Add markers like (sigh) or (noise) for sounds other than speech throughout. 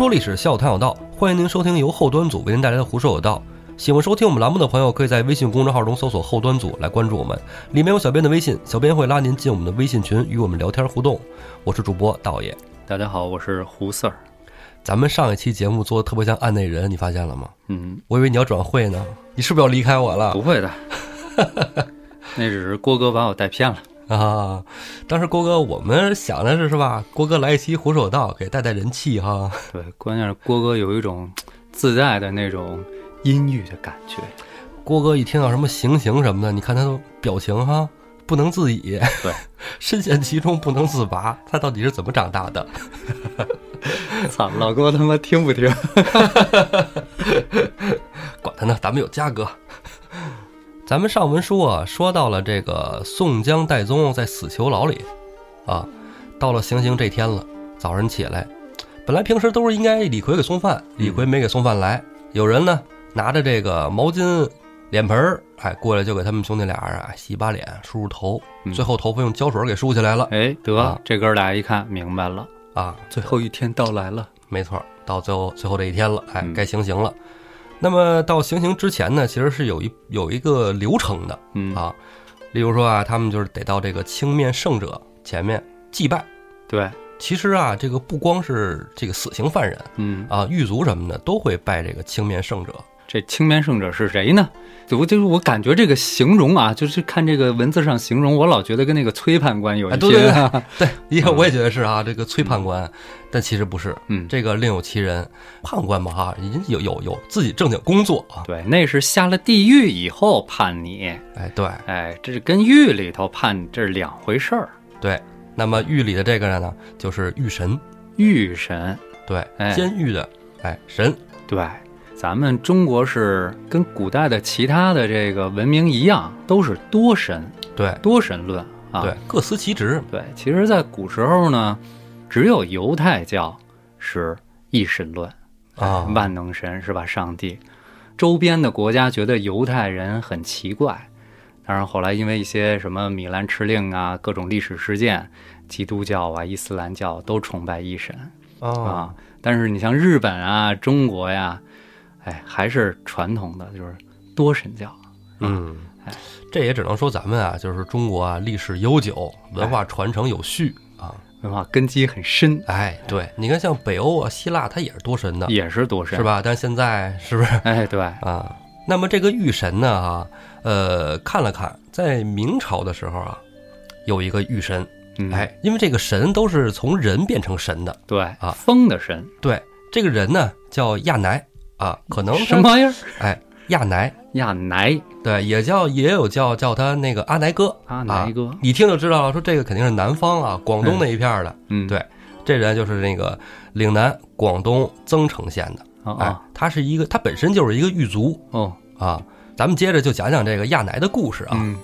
胡说历史，笑谈有道，欢迎您收听由后端组为您带来的《胡说有道》。喜欢收听我们栏目的朋友，可以在微信公众号中搜索“后端组”来关注我们，里面有小编的微信，小编会拉您进我们的微信群，与我们聊天互动。我是主播道爷，大家好，我是胡 Sir。咱们上一期节目做的特别像案内人，你发现了吗？嗯，我以为你要转会呢，你是不是要离开我了？不会的，(laughs) 那只是郭哥把我带偏了。啊，(laughs) 当时郭哥，我们想的是是吧？郭哥来一期胡说道，给带带人气哈。对，(laughs) 关键是郭哥有一种自带的那种阴郁的感觉。郭哥一听到什么行刑什么的，你看他的表情哈，不能自已，对，(laughs) 深陷其中不能自拔。他到底是怎么长大的？操，老郭他妈听不听？管他呢，咱们有嘉哥。咱们上文书啊，说到了这个宋江、戴宗在死囚牢里，啊，到了行刑这天了。早晨起来，本来平时都是应该李逵给送饭，李逵没给送饭来。有人呢拿着这个毛巾、脸盆儿，哎，过来就给他们兄弟俩啊洗把脸、梳梳头，最后头发用胶水给梳起来了。哎，得啊这哥俩一看明白了，啊，最后一天到来了。没错，到最后最后这一天了，哎，嗯该行刑了。那么到行刑之前呢，其实是有一有一个流程的。嗯，啊，例如说啊，他们就是得到这个青面圣者前面祭拜。对，其实啊，这个不光是这个死刑犯人嗯，啊，狱卒什么的都会拜这个青面圣者。这青面圣者是谁呢？我就是我感觉这个形容啊，就是看这个文字上形容，我老觉得跟那个崔判官有一哎，些。对 (laughs) 对对对，也我也觉得是啊，这个崔判官，但其实不是，嗯，这个另有其人。判官嘛哈，人家有有有自己正经工作啊。对，那是下了地狱以后判你，哎，对哎，这是跟狱里头判这是两回事儿。对。那么狱里的这个人呢，就是狱神，狱神，对，哎监狱的哎神。对，咱们中国是跟古代的其他的这个文明一样，都是多神对多神论啊。对，各司其职。对，其实，在古时候呢，只有犹太教是一神论啊万能神是吧？上帝，周边的国家觉得犹太人很奇怪，当然后来因为一些什么米兰敕令啊，各种历史事件，基督教啊、伊斯兰教都崇拜一神啊啊。但是你像日本啊、中国呀，哎，还是传统的就是多神教。嗯哎，这也只能说咱们啊，就是中国啊，历史悠久，文化传承有序啊。文化根基很深，哎，对，你看像北欧啊、希腊，它也是多神的，也是多神，是？吧？但现在是不是哎，对，啊？那么这个御神呢，啊，呃，看了看，在明朝的时候啊，有一个御神，嗯，哎，因为这个神都是从人变成神的，对啊风的神，对，这个人呢叫亚乃啊，可能什么玩意儿？哎，亚乃，亚乃对，也叫也有叫叫他那个阿乃哥，阿乃哥，一听就知道了，说这个肯定是南方啊，广东那一片儿的。嗯，对这人就是那个岭南广东增城县的，哎哦哦，他是一个，他本身就是一个狱卒哦，啊。咱们接着就讲讲这个亚乃的故事啊。嗯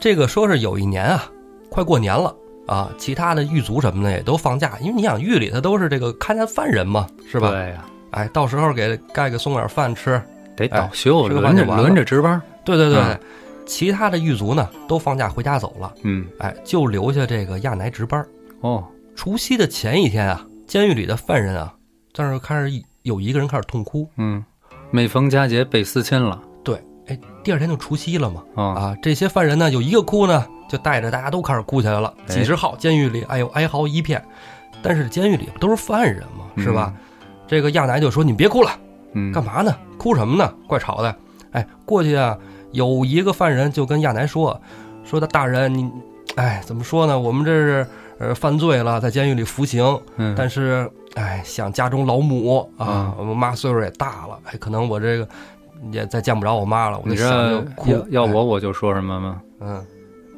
这个说是有一年啊，快过年了啊，其他的狱卒什么的也都放假，因为你想狱里他都是这个看家犯人嘛，是吧？对呀，哎，到时候给盖个送点饭吃。得哎倒休，轮着轮着值班。对对对，嗯其他的狱卒呢都放假回家走了，嗯，哎，就留下这个亚乃值班。哦，除夕的前一天啊，监狱里的犯人啊，在那儿开始有一个人开始痛哭。嗯，每逢佳节倍思亲了。对，哎，第二天就除夕了嘛。啊，啊，这些犯人呢，有一个哭呢，就带着大家都开始哭起来了。哎几十号监狱里，哎呦，哀嚎一片。但是监狱里不都是犯人嘛，是吧？这个亚楠就说：“你别哭了，嗯？嗯，干嘛呢？哭什么呢？怪吵的。”哎，过去啊，有一个犯人就跟亚楠说：“说他大人，你，哎，怎么说呢？我们这是呃犯罪了，在监狱里服刑。嗯，但是，哎，想家中老母啊，嗯我妈岁数也大了，哎，可能我这个也再见不着我妈了，我你就想这就哭。要我我就说什么吗？嗯，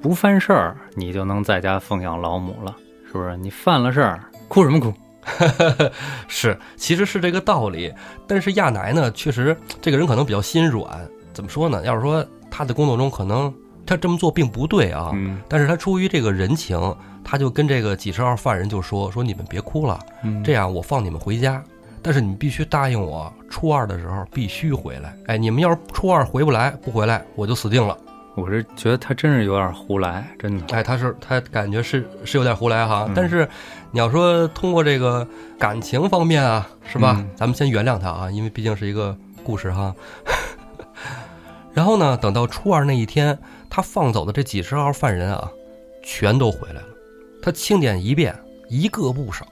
不犯事儿，你就能在家奉养老母了，是不是？你犯了事儿，哭什么哭？(laughs) 是，其实是这个道理。但是亚乃呢，确实这个人可能比较心软。怎么说呢？要是说他的工作中可能他这么做并不对啊，嗯但是他出于这个人情，他就跟这个几十号犯人就说说你们别哭了，嗯，这样我放你们回家。但是你必须答应我，初二的时候必须回来。哎，你们要是初二回不来，不回来，我就死定了。我是觉得他真是有点胡来，真的。哎，他是他感觉是是有点胡来哈，嗯但是你要说通过这个感情方面啊，是吧？嗯咱们先原谅他啊，因为毕竟是一个故事哈。(laughs) 然后呢，等到初二那一天，他放走的这几十号犯人啊，全都回来了。他清点一遍，一个不少。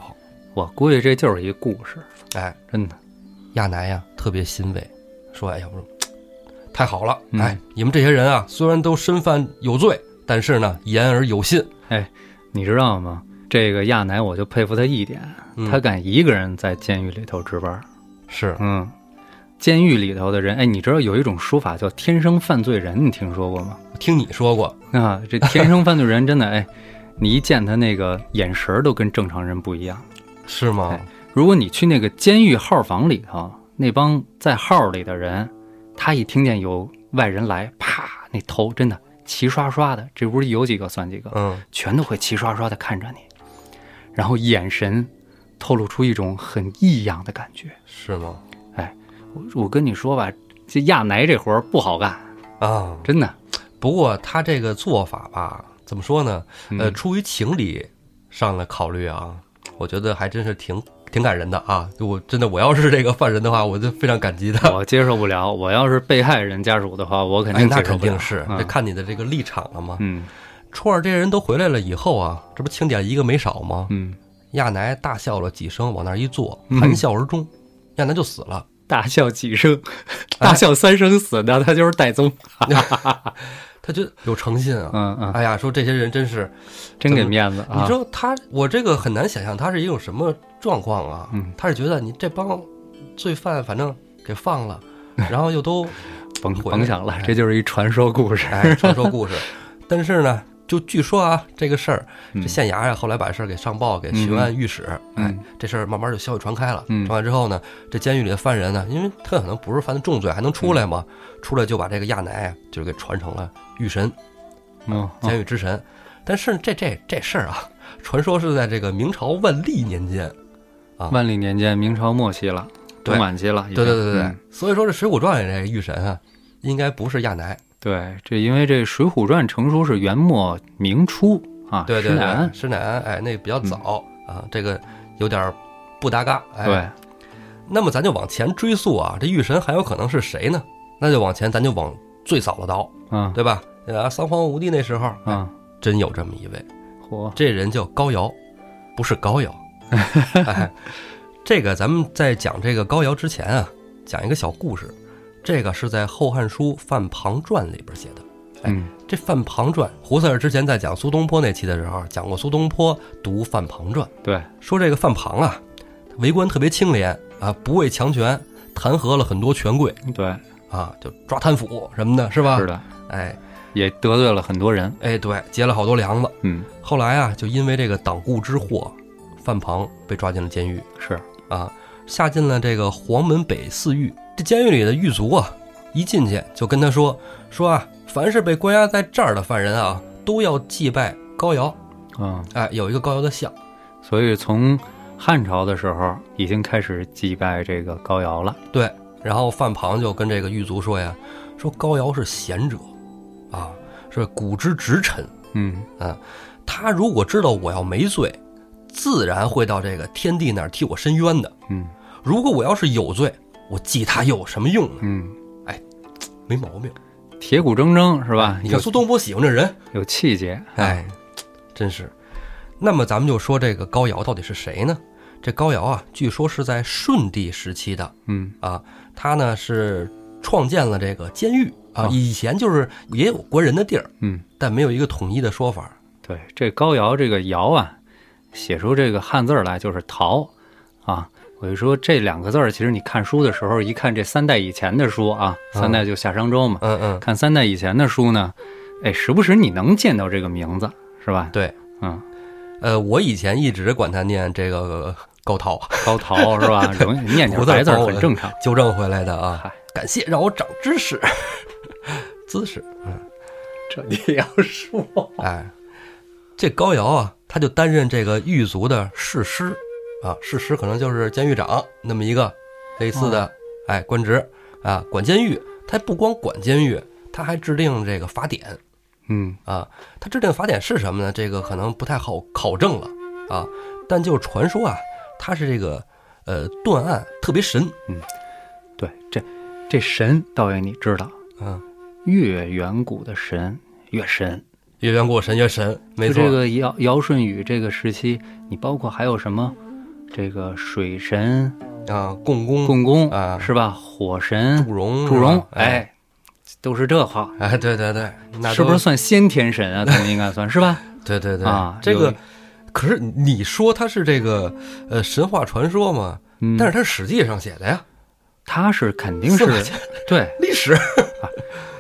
我估计这就是一故事，哎，真的。亚楠呀特别欣慰，说：“哎呀，我说太好了，嗯哎，你们这些人啊，虽然都身犯有罪，但是呢，言而有信。你知道吗？这个亚楠，我就佩服他一点，嗯他敢一个人在监狱里头值班。是，嗯，监狱里头的人，哎，你知道有一种说法叫“天生犯罪人”，你听说过吗？听你说过，啊，这天生犯罪人真的，哎，你一见他那个眼神儿都跟正常人不一样。是吗？哎如果你去那个监狱号房里头，那帮在号里的人，他一听见有外人来，啪，那头真的齐刷刷的，这屋里有几个算几个，嗯，全都会齐刷刷的看着你，然后眼神透露出一种很异样的感觉。是吗？我我跟你说吧，这亚奶这活儿不好干，啊，真的。不过他这个做法吧，怎么说呢？呃，嗯出于情理上来考虑啊，我觉得还真是挺挺感人的啊。我真的，我要是这个犯人的话，我就非常感激他。我接受不了，我要是被害人家属的话，我肯哎，那定接受不了。肯定是，嗯这看你的这个立场了嘛。嗯初二这些人都回来了以后啊，这不清点一个没少吗？嗯，亚楠大笑了几声，往那儿一坐，嗯含笑而终，亚楠就死了。大笑几声，哎大笑三声死的，他就是戴宗。(laughs) 他就有诚信啊。嗯嗯，哎呀，说这些人真是，真给面子啊！你说他，我这个很难想象他是一种什么状况啊？嗯他是觉得你这帮罪犯反正给放了，(laughs) 然后又都 (laughs) 甭甭想了哎，这就是一传说故事。哎传说故事，(laughs) 但是呢，就据说啊，这个事儿，这嗯县衙呀后来把事儿给上报给巡按御史，嗯哎，这事儿慢慢就消息传开了。嗯传开之后呢，这监狱里的犯人呢，因为他可能不是犯的重罪，还能出来嘛，出来就把这个亚乃啊，就给传成了御神，嗯，监狱之神。但是这这这事儿啊，传说是在这个明朝万历年间。万历年间，明朝末期了，对。中晚期了。对对对对对，嗯。所以说这《水浒传》里这个御神啊，应该不是亚乃，对，这因为这《水浒传》成书是元末明初啊，对对对施耐庵，施耐庵，哎，那比较早、啊，这个有点不搭嘎。哎、对，那么咱就往前追溯啊，这玉神还有可能是谁呢？那就往前，咱就往最早的倒，嗯。对吧？啊，三皇五帝那时候，啊嗯，真有这么一位，嚯，这人叫高尧，不是膏药。哎，(laughs) 这个咱们在讲这个高尧之前啊，讲一个小故事，这个是在《后汉书·范庞传》里边写的。哎嗯。这《范庞传》，胡四儿之前在讲苏东坡那期的时候，讲过苏东坡读《范庞传》，对，说这个范庞啊，为官特别清廉啊，不畏强权，弹劾了很多权贵。对，啊，就抓贪腐什么的，是吧？是的，哎。也得罪了很多人。哎，对，结了好多梁子。嗯，后来啊，就因为这个党锢之祸，范庞被抓进了监狱。是，啊，下进了这个黄门北四狱。这监狱里的狱卒啊，一进去就跟他说说啊，凡是被关押在这儿的犯人啊，都要祭拜高尧，嗯，哎，有一个高尧的像。所以从汉朝的时候已经开始祭拜这个高尧了。对，然后范庞就跟这个狱卒说呀，说高尧是贤者，啊，是古之直臣，嗯。啊他如果知道我要没罪，自然会到这个天帝那儿替我伸冤的。嗯如果我要是有罪，我记他又有什么用呢？嗯，哎没毛病，铁骨铮铮是吧？你看苏东坡喜欢这人，有气节。哎，真是。那么咱们就说这个高尧到底是谁呢？这高尧啊，据说是在顺帝时期的嗯啊，他呢是创建了这个监狱啊哦，以前就是也有关人的地儿，嗯，但没有一个统一的说法。对，这高尧这个尧啊，写出这个汉字来就是陶啊。我就说这两个字儿，其实你看书的时候，一看这三代以前的书啊，嗯三代就夏商周嘛，嗯嗯，看三代以前的书呢，哎，时不时你能见到这个名字，是吧？对，嗯，呃，我以前一直管他念这个高陶，高陶是吧？容易 (laughs) 念点白字很正常。纠正回来的啊。感谢让我长知识，(laughs) 姿势。这你要说，哎，这高尧啊，他就担任这个狱卒的侍师啊，侍师可能就是监狱长那么一个类似的、哎官职啊，管监狱。他不光管监狱，他还制定这个法典嗯啊。他制定法典是什么呢？这个可能不太好考证了啊。但就传说啊，他是这个呃断案特别神，嗯对，这这神倒爷你知道，嗯，越远古的神越神。越远古神越神，没错。就这个尧尧舜禹这个时期，你包括还有什么，这个水神啊，共工、共工啊是吧？火神祝融、祝融，哎哎，都是这话，哎，对对对，(laughs) 那是不是算先天神啊？他们应该算是吧？(laughs) 对对对啊这个可是你说他是这个呃神话传说嘛？嗯，但是他是史记上写的呀，他是肯定是对，(laughs) 历史。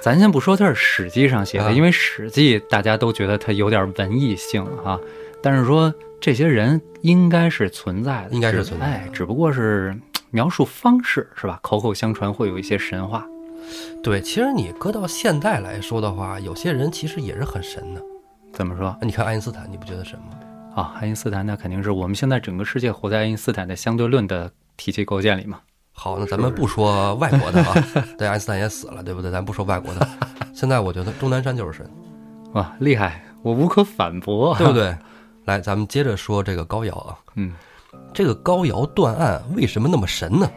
咱先不说它是史记上写的，啊因为史记大家都觉得它有点文艺性啊。但是说这些人应该是存在的，应该是存在的哎，只不过是描述方式是吧？口口相传会有一些神话。对，其实你搁到现在来说的话，有些人其实也是很神的。怎么说你看爱因斯坦，你不觉得神吗？啊？爱因斯坦那肯定是我们现在整个世界活在爱因斯坦的相对论的体系构建里嘛。好，那咱们不说外国的啊，对，爱因斯坦也死了，对不对？咱不说外国的。现在我觉得钟南山就是神，哇，厉害，我无可反驳，对不？对？来，咱们接着说这个高瑶啊，嗯这个高瑶断案为什么那么神呢？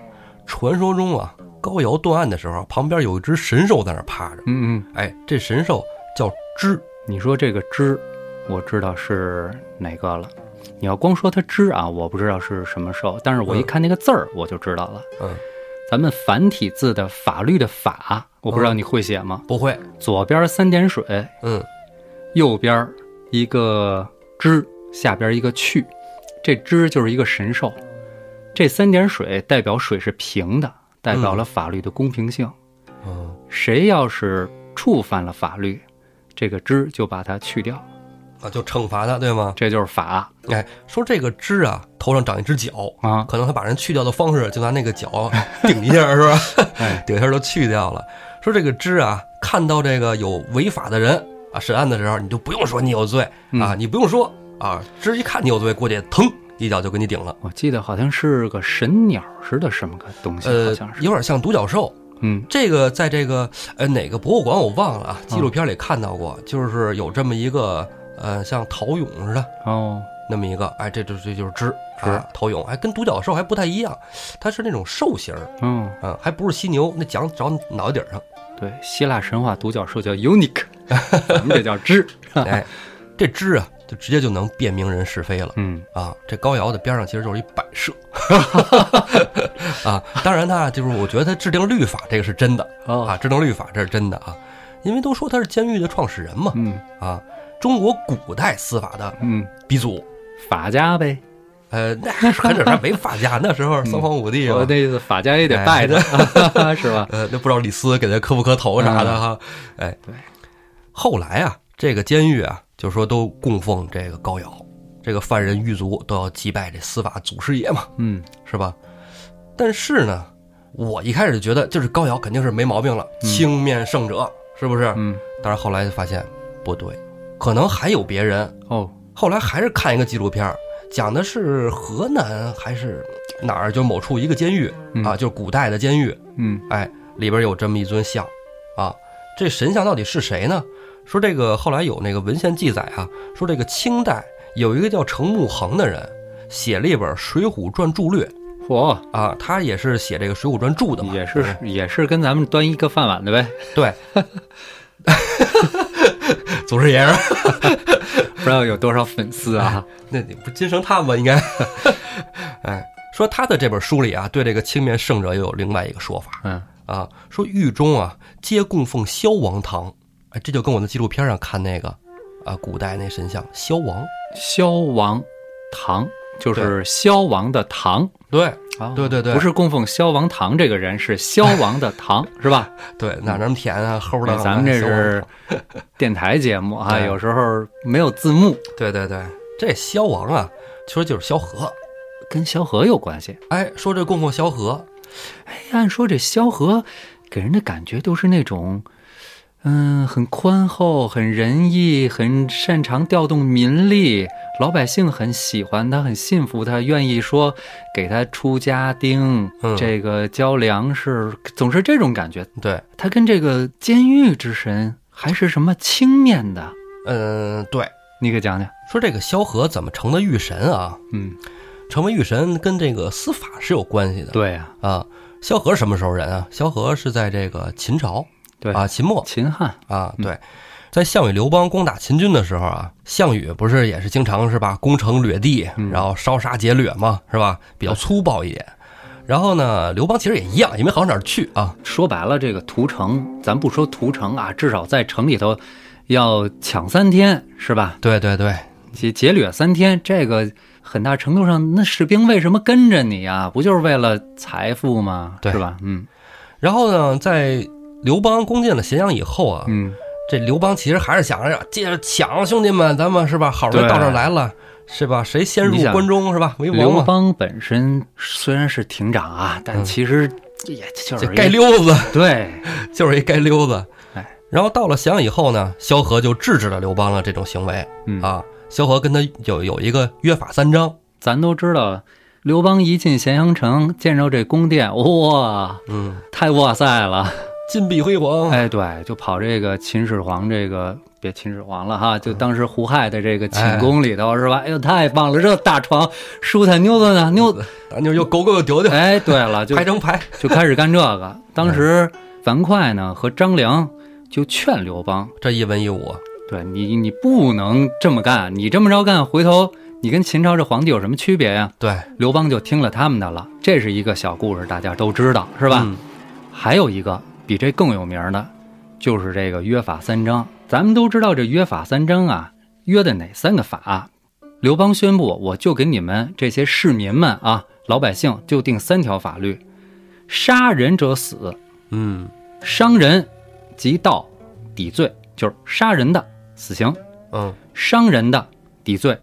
传说中啊，高瑶断案的时候，旁边有一只神兽在那趴着，嗯嗯，哎，这神兽叫知，你说这个知，我知道是哪个了。你要光说它支啊，我不知道是什么兽，但是我一嗯看那个字儿，我就知道了。嗯，咱们繁体字的法律的法，我不知道你会写吗？不会，左边三点水，嗯，右边一个支，下边一个去，这支就是一个神兽。这三点水代表水是平的，代表了法律的公平性。嗯，谁要是触犯了法律，这个支就把它去掉，啊，就惩罚他，对吗？这就是法哎，说这个枝啊，头上长一只角，啊。可能他把人去掉的方式就拿那个角顶一下，是吧？(laughs) 哎，顶一下就去掉了。说这个枝啊，看到这个有违法的人啊，审案的时候，你就不用说你有罪啊，你不用说啊，枝一看你有罪，过去腾一脚就给你顶了。我记得好像是个神鸟似的什么个东西，呃。有点像独角兽。嗯这个在这个呃哪个博物馆我忘了啊，纪录片里看到过，就是有这么一个呃像陶俑似的哦，那么一个，哎，这就这就是支是啊，陶俑，哎，跟独角兽还不太一样，它是那种兽形儿，嗯，啊，还不是犀牛，那讲长脑袋顶上。对，希腊神话独角兽叫 unique，(laughs) 咱们这叫支。(laughs) 哎，这支啊，就直接就能辨明人是非了嗯啊！这高尧的边上其实就是一摆设 (laughs) 啊。当然呢，就是我觉得他制定律法这个是真的哦啊，制定律法这是真的啊，因为都说他是监狱的创始人嘛嗯啊，中国古代司法的嗯，鼻祖。法家呗。呃，那很少还没法家，那时候 (laughs) 三皇五帝啊，我那意思，法家也得拜的，(laughs) 是吧？呃，那不知道李斯给他磕不磕头啥的哈。哎，对。后来啊，这个监狱啊，就说都供奉这个高尧，这个犯人狱卒都要祭拜这司法祖师爷嘛，嗯是吧？但是呢，我一开始觉得就是高尧肯定是没毛病了，青面圣者，是不是？嗯，但是后来就发现不对，可能还有别人。哦，后来还是看一个纪录片，讲的是河南还是哪儿，就某处一个监狱嗯啊，就是古代的监狱。嗯哎，里边有这么一尊像，啊，这神像到底是谁呢？说这个后来有那个文献记载啊，说这个清代有一个叫程木衡的人，写了一本《水浒传注略》嚯，啊，他也是写这个《水浒传》注的嘛，也是也是跟咱们端一个饭碗的呗。对，(laughs) 祖师爷儿，(laughs) 不知道有多少粉丝啊？那你不金圣叹吗？应该，(laughs) 哎，说他的这本书里啊，对这个青面圣者又有另外一个说法，嗯。啊，说狱中啊皆供奉萧王堂，哎，这就跟我的纪录片上看那个啊古代那神像萧王，萧王堂就是萧王的堂。对啊对对对不是供奉萧王堂这个人，是萧王的堂，(laughs) 是吧？对，哪那么甜啊，齁的。对咱们这是电台节目啊，有时候没有字幕，对对对，这萧王啊，其实就是萧何。跟萧何有关系。哎，说这供奉萧何，哎，按说这萧何给人的感觉都是那种，嗯，很宽厚，很仁义，很擅长调动民力，老百姓很喜欢他，很信服他，愿意说给他出家丁，嗯这个交粮食，总是这种感觉。对，他跟这个监狱之神还是什么青面的？嗯，对，你给讲讲。说这个萧何怎么成的御神啊？嗯，成为御神跟这个司法是有关系的。对呀、啊，萧何什么时候人啊？萧何是在这个秦朝对啊，秦末秦汉，啊，嗯对，在项羽刘邦攻打秦军的时候啊，项羽不是也是经常是吧，攻城掠地，嗯然后烧杀劫掠嘛，是吧？比较粗暴一点。然后呢，刘邦其实也一样，也没好哪儿去啊。说白了，这个屠城，咱不说屠城啊，至少在城里头要抢三天，是吧？对对对，劫劫掠三天，这个很大程度上，那士兵为什么跟着你啊？不就是为了财富吗？对是吧？嗯然后呢，在刘邦攻进了咸阳以后啊，嗯，这刘邦其实还是想着接着抢，兄弟们，咱们是吧？好不容易到这儿来了，是吧？谁先入关中是吧？为王刘，邦本身虽然是亭长啊，但嗯其实也就是街溜子。对，(laughs) 就是一街溜子。哎，然后到了咸阳以后呢，萧何就制止了刘邦的这种行为嗯啊。萧何跟他有有一个约法三章，咱都知道，刘邦一进咸阳城，见着这宫殿，哇，嗯，太哇塞了！金碧辉煌，哎，对，就跑这个秦始皇这个别秦始皇了哈，就当时胡亥的这个寝宫里头、是吧？哎呦，太棒了，这大床舒坦妞子呢，妞子。咱就又狗狗又丢丢，哎，对了，就排成排，就开始干这个。(laughs) 当时樊哙呢和张良就劝刘邦，这一文一武，对你你不能这么干，你这么着干，回头你跟秦朝这皇帝有什么区别呀？对，刘邦就听了他们的了。这是一个小故事，大家都知道是吧？嗯还有一个比这更有名的，就是这个约法三章。咱们都知道这约法三章啊，约的哪三个法？刘邦宣布，我就给你们这些市民们啊，老百姓就定三条法律：杀人者死，嗯伤人及盗抵罪，就是杀人的死刑，嗯，伤人的抵罪，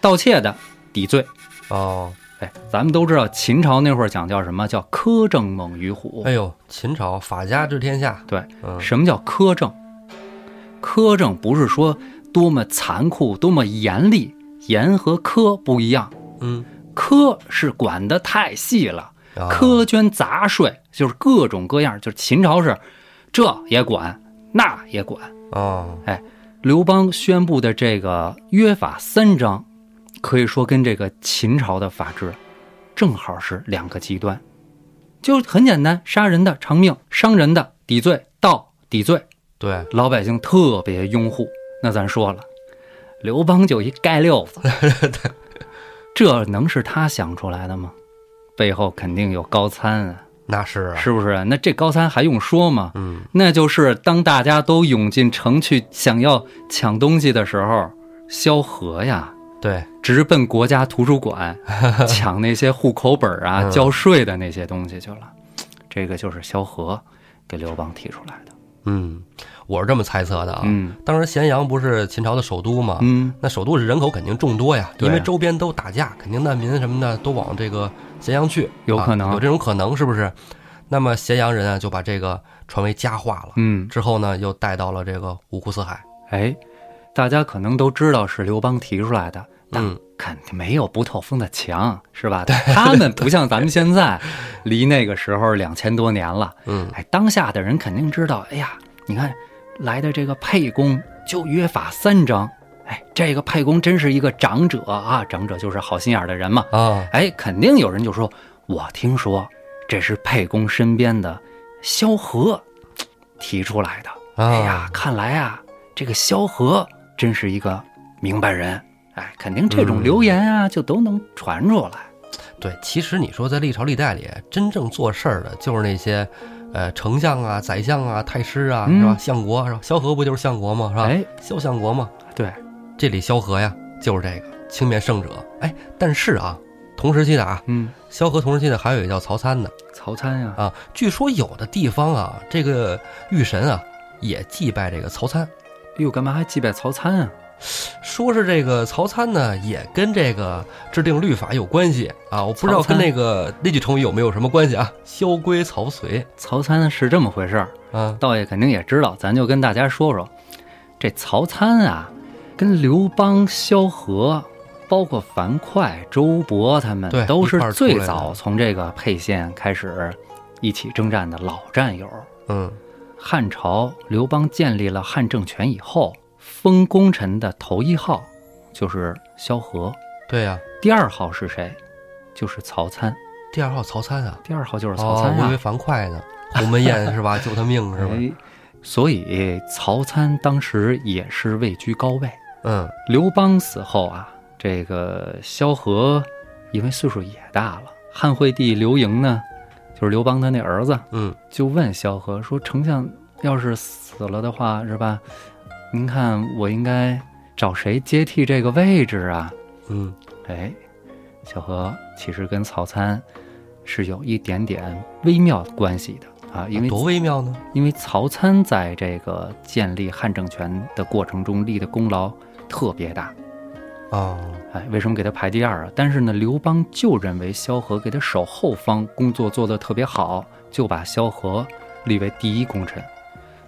盗窃的抵罪。哦，哎，咱们都知道秦朝那会儿讲叫什么叫苛政猛于虎。哎呦，秦朝法家治天下，对，嗯什么叫苛政？苛政不是说多么残酷、多么严厉，严和苛不一样。嗯，苛是管得太细了，啊苛捐杂税就是各种各样，就是秦朝是这也管，那也管。哦，哎刘邦宣布的这个约法三章，可以说跟这个秦朝的法制正好是两个极端，就很简单，杀人的偿命，伤人的抵罪，盗抵罪，对，老百姓特别拥护。那咱说了，刘邦就一盖六子，(laughs) 这能是他想出来的吗？背后肯定有高参啊，那是啊，是不是？那这高参还用说吗？嗯，那就是当大家都涌进城去想要抢东西的时候，萧何呀，对，直奔国家图书馆 (laughs) 抢那些户口本啊、嗯交税的那些东西去了。这个就是萧何给刘邦提出来的。嗯，我是这么猜测的啊。嗯当时咸阳不是秦朝的首都嘛？嗯，那首都是人口肯定众多呀，因为周边都打架，肯定难民什么的都往这个咸阳去，有可能啊有这种可能，是不是？那么咸阳人啊就把这个传为佳话了，嗯，之后呢又带到了这个五湖四海，哎，大家可能都知道是刘邦提出来的，但嗯肯定没有不透风的墙，是吧？他们不像咱们现在，离那个时候两千多年了。嗯哎，当下的人肯定知道，哎呀，你看来的这个沛公就约法三章，哎，这个沛公真是一个长者啊，长者就是好心眼的人嘛。啊，哎，肯定有人就说，我听说这是沛公身边的萧何提出来的。啊哎呀，看来啊，这个萧何真是一个明白人。哎，肯定这种嗯流言啊，就都能传出来。对，其实你说在历朝历代里，真正做事儿的就是那些，呃，丞相啊、宰相啊、太师啊，嗯是吧？相国是吧？萧何不就是相国吗？是吧？哎，萧相国嘛，对，这里萧何呀，就是这个青面圣者。哎，但是啊，同时期的啊，嗯，萧何同时期的还有一个叫曹参的曹参呀、啊。据说有的地方啊，这个御神啊也祭拜这个曹参。哎呦，干嘛还祭拜曹参啊？说是这个曹参呢，也跟这个制定律法有关系啊。我不知道跟那个那句成语有没有什么关系啊？萧规曹随曹参是这么回事儿，啊，道爷肯定也知道，咱就跟大家说说，这曹参啊，跟刘邦、萧何，包括樊哙、周勃他们，都是最早从这个沛县开始一起征战的老战友。嗯汉朝刘邦建立了汉政权以后，封功臣的头一号就是萧何，对呀、第二号是谁？就是曹参。第二号曹参啊，第二号就是曹参哦，我以为啊，樊哙呢，鸿门宴是吧？(laughs) 救他命是吧？哎，所以曹参当时也是位居高位。嗯刘邦死后啊，这个萧何因为岁数也大了，汉惠帝刘盈呢，就是刘邦他那儿子，嗯就问萧何说：“丞相要是死了的话，是吧？您看我应该找谁接替这个位置啊嗯，？”哎，萧何其实跟曹参是有一点点微妙关系的啊，因为多微妙呢。因为曹参在这个建立汉政权的过程中立的功劳特别大。哦，哎，为什么给他排第二啊？但是呢，刘邦就认为萧何给他守后方工作做得特别好，就把萧何立为第一功臣。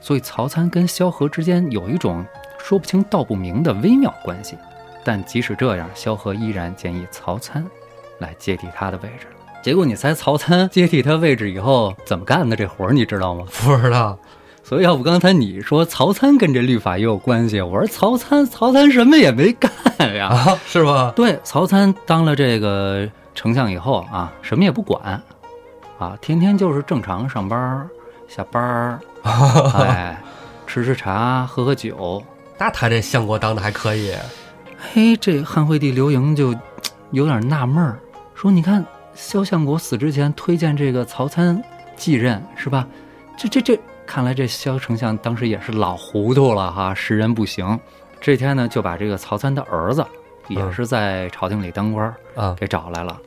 所以曹参跟萧何之间有一种说不清道不明的微妙关系。但即使这样，萧何依然建议曹参来接替他的位置。结果你猜曹参接替他位置以后怎么干的这活儿，你知道吗？(laughs) 不知道。所以要不刚才你说曹参跟这律法也有关系，我说曹参曹参什么也没干呀。啊，是吧？对，曹参当了这个丞相以后啊，什么也不管，啊，天天就是正常上班儿、下班儿，哎，吃吃茶、喝喝酒。那他这相国当的还可以。嘿，这汉惠帝刘盈就有点纳闷儿，说：“你看萧相国死之前推荐这个曹参继任，是吧？这这这，看来这萧丞相当时也是老糊涂了哈，识人不行。这天呢，就把这个曹参的儿子，也嗯是在朝廷里当官儿，啊，给找来了，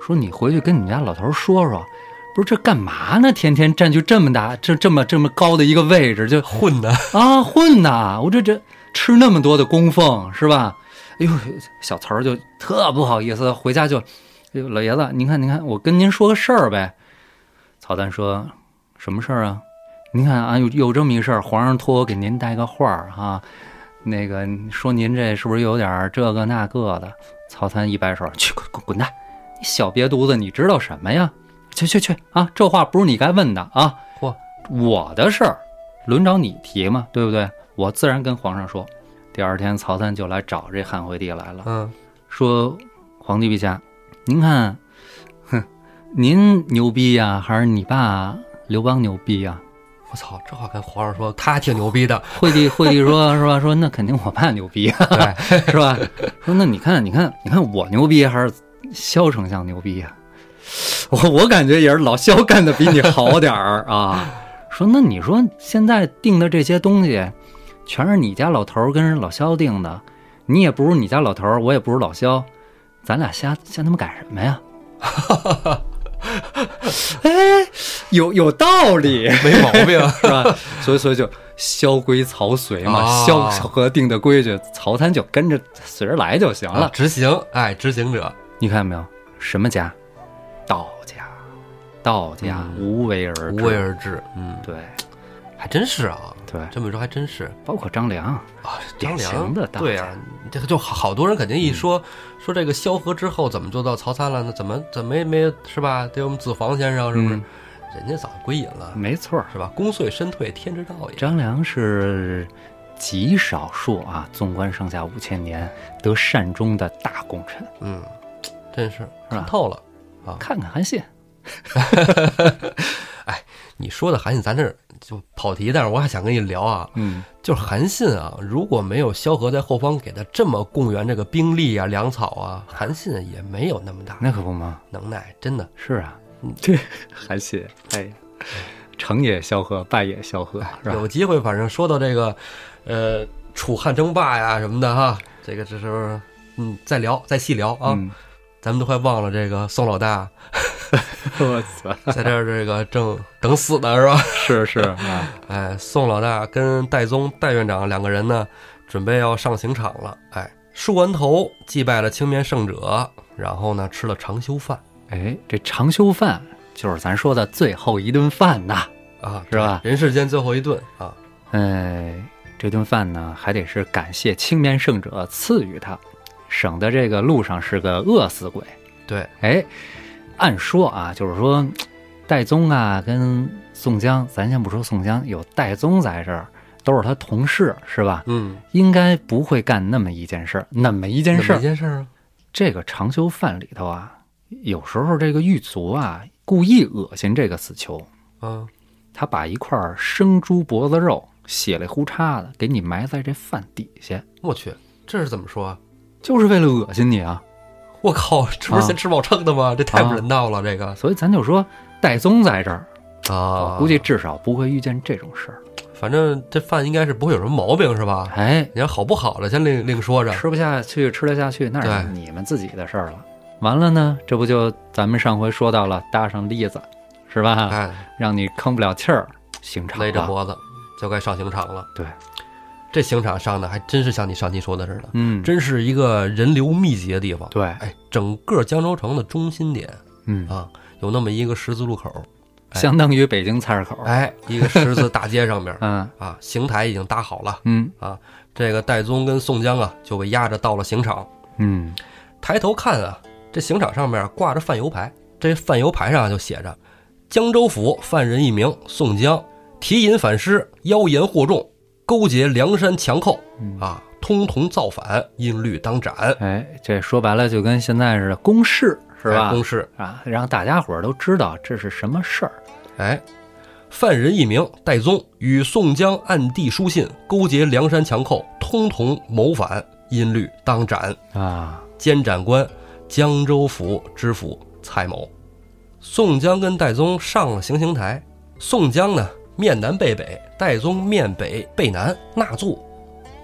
说你回去跟你们家老头儿说说，不是这干嘛呢？天天占据这么大、这这么这么高的一个位置，就混的。啊混呐！我这这吃那么多的供奉是吧？哎呦，小曹儿就特不好意思，回家就，哎呦老爷子，您看您看，我跟您说个事儿呗。曹丹说什么事儿啊？您看啊，有有这么一事儿，皇上托我给您带个话儿啊。那个说您这是不是有点儿这个那个的？曹参一摆手，去滚滚滚蛋！你小瘪犊子，你知道什么呀？去去去啊！这话不是你该问的啊！嚯，我的事儿，轮着你提吗？对不对？我自然跟皇上说。第二天，曹参就来找这汉惠帝来了，嗯，说：“皇帝陛下，您看，哼，您牛逼呀、还是你爸刘邦牛逼呀、我操，这话跟皇上说，他挺牛逼的。惠帝惠帝说 (laughs) 是吧？说那肯定我爸牛逼啊，对，(laughs) 是吧？说那你看你看你看我牛逼还是萧丞相牛逼呀、我我感觉也是老肖干的比你好点儿啊。说那你说现在定的这些东西，全是你家老头儿跟人老肖定的，你也不如你家老头儿，我也不如老肖，咱俩瞎瞎他妈干什么呀？(laughs) 哎，有有道理。没毛病。(laughs) 是吧？所以所以就萧规曹随嘛，啊萧何定的规矩，曹参就跟着随着来就行了。啊，执行，哎，执行者。你看见没有？什么家？道家，道家、嗯无为而无为而治。嗯，对还真是啊。对，这么说还真是包括张良，啊，张良型的大对啊，这个就好好多人肯定一说、说这个萧何之后怎么做到曹参了呢？怎么怎么也没是吧？得我们子房先生是不是？嗯人家早就归隐了，没错儿。是吧？功遂身退，天之道也。张良是极少数啊，纵观上下五千年得善终的大功臣。嗯，真是看透了。看看韩信，(laughs) 哎你说的韩信，咱这儿就跑题，但是我还想跟你聊啊，嗯，就是韩信啊，如果没有萧何在后方给他这么供援这个兵力啊、粮草啊，韩信也没有那么大那可不嘛。能耐，真的。是啊嗯，对，韩信，哎，成也萧何，败也萧何，是吧？有机会，反正说到这个，呃，楚汉争霸呀什么的哈，这个这时候，嗯，再聊，再细聊啊。嗯，咱们都快忘了这个宋老大 (laughs) 我操，在这儿这个正等死呢，是吧？是是啊，(laughs) 哎，宋老大跟戴宗戴院长两个人呢，准备要上刑场了。哎，梳完头，祭拜了青面圣者，然后呢，吃了长休饭哎，这长休饭就是咱说的最后一顿饭呐。啊，是吧人世间最后一顿啊，哎，这顿饭呢，还得是感谢青面圣者赐予他，省得这个路上是个饿死鬼。对，哎，按说啊，就是说，戴宗啊跟宋江，咱先不说宋江，有戴宗在这儿，都是他同事，是吧？嗯，应该不会干那么一件事儿，那么一件事哪儿。件事儿啊？这个长修饭里头啊，有时候这个狱卒啊故意恶心这个死囚，啊，他把一块生猪脖子肉血里胡叉的给你埋在这饭底下，我去，这是怎么说啊？就是为了恶心你啊！我靠，这不是先吃饱撑的吗？这太不人道了，这个所以咱就说戴宗在这儿，啊我估计至少不会遇见这种事儿。反正这饭应该是不会有什么毛病，是吧？哎，你要好不好了，先另另说着。吃不下去，吃得下去，那是你们自己的事儿了。完了呢，这不就咱们上回说到了搭上栗子，是吧？哎，让你吭不了气儿，刑场。勒着脖子就该上刑场了。对，这刑场上的还真是像你上期说的似的，嗯，真是一个人流密集的地方。对，哎，整个江州城的中心点嗯，啊，有那么一个十字路口，哎相当于北京菜市口。哎，一个十字大街上面嗯啊，刑台已经搭好了。嗯啊这个戴宗跟宋江啊，就被押着到了刑场。嗯，抬头看啊，这刑场上面挂着饭油牌，这饭油牌上就写着：“江州府犯人一名宋江，提引反诗，妖言惑众，勾结梁山强寇，嗯啊，通同造反，因律当斩，哎，这说白了就跟现在似的公示是吧？哎公示，啊，让大家伙儿都知道这是什么事儿。哎，犯人一名戴宗，与宋江暗地书信，勾结梁山强寇，通同谋反，因律当斩。啊，监斩官江州府知府蔡某。宋江跟戴宗上了行刑台，宋江呢面南背北，戴宗面北背南纳坐。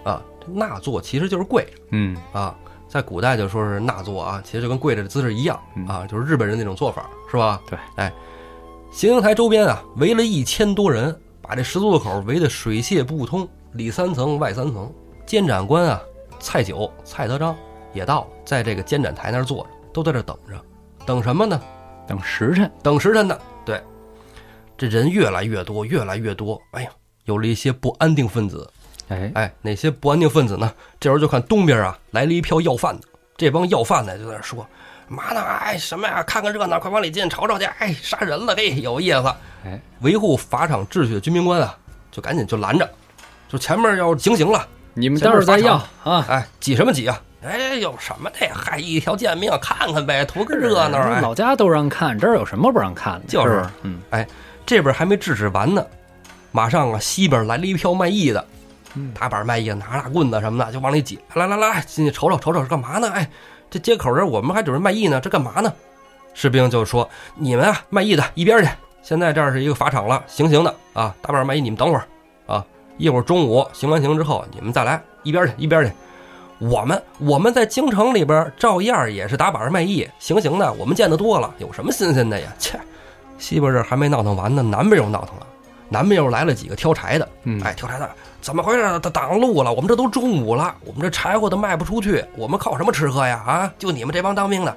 啊，这纳坐其实就是跪嗯啊，在古代就说是纳坐啊，其实就跟跪着的姿势一样嗯啊，就是日本人那种做法，是吧？对，哎，行刑台周边啊围了一千多人，把这十字路口围得水泄不通，里三层外三层。监斩官啊，蔡九、蔡德章也到了，在这个监斩台那儿坐着，都在这等着，等什么呢？等时辰。等时辰呢。对，这人越来越多，越来越多。哎呀，有了一些不安定分子。哎，哎，哪些不安定分子呢？这时候就看东边啊来了一票要饭的，这帮要饭的就在那说：“嘛呢？哎，什么呀？看看热闹，快往里进，瞅瞅去！哎，杀人了，嘿，有意思！”哎，维护法场秩序的军兵官啊，就赶紧就拦着，就前面要行刑了。你们待会儿再要啊。哎，挤什么挤啊？哎，有什么的呀？嗨，一条贱命，看看呗，图个热闹。哎，老家都让看，这儿有什么不让看的？就是嗯这边还没制止完呢，马上啊，西边来了一票卖艺的，嗯打板卖艺的，拿着大棍子什么的，就往里挤。来来来，进去瞅瞅瞅瞅是干嘛呢？哎，这街口这我们还准备卖艺呢，这干嘛呢？士兵就说：“你们啊，卖艺的一边去！现在这儿是一个法场了，行刑的啊，打板卖艺，你们等会儿啊，一会儿中午行完刑之后，你们再来一边去，一边去。我们我们在京城里边照样也是打板卖艺，行刑的我们见得多了，有什么新鲜的呀？切！西边这还没闹腾完呢，南边又闹腾了。南面又来了几个挑柴的，嗯，哎，挑柴的怎么回事？他挡路了，我们这都中午了，我们这柴火都卖不出去，我们靠什么吃喝呀？啊，就你们这帮当兵的，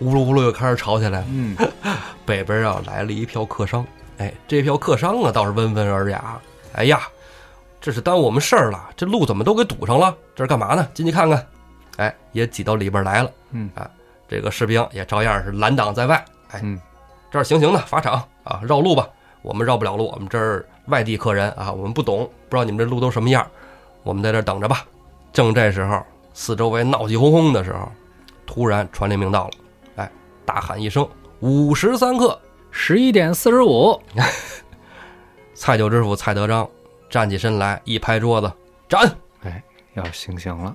呜噜呜噜又开始吵起来了。嗯，(laughs) 北边啊来了一票客商，哎，这票客商啊倒是温文尔雅。哎呀，这是耽误我们事儿了，这路怎么都给堵上了？这是干嘛呢？进去看看。哎，也挤到里边来了。嗯啊，这个士兵也照样是拦挡在外。哎，嗯这儿行刑的法场啊，绕路吧。我们绕不了路，我们这儿外地客人啊，我们不懂，不知道你们这路都什么样，我们在这儿等着吧。正这时候，四周围闹气哄哄的时候，突然传令命到了，哎，大喊一声：“午时三刻十一点四十五！(laughs) ”蔡九知府蔡德章站起身来，一拍桌子：“斩！”哎，要行刑了。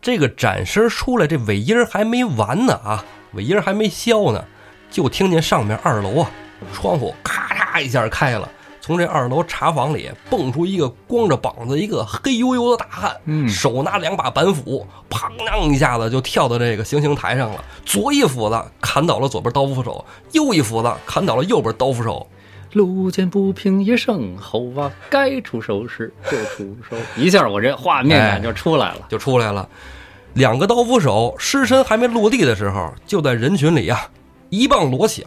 这个斩声出来，这尾音儿还没完呢啊，尾音儿还没消呢，就听见上面二楼啊，窗户咔嚓一下开了，从这二楼茶房里蹦出一个光着膀子、一个黑黝黝的大汉，嗯手拿两把板斧，砰当一下子就跳到这个行刑台上了，左一斧子砍倒了左边刀斧手，右一斧子砍倒了右边刀斧手。路见不平一声吼啊，该出手时就出手。一下我这画面感就出来了。就出来了。两个刀斧手尸身还没落地的时候，就在人群里啊，一棒锣响。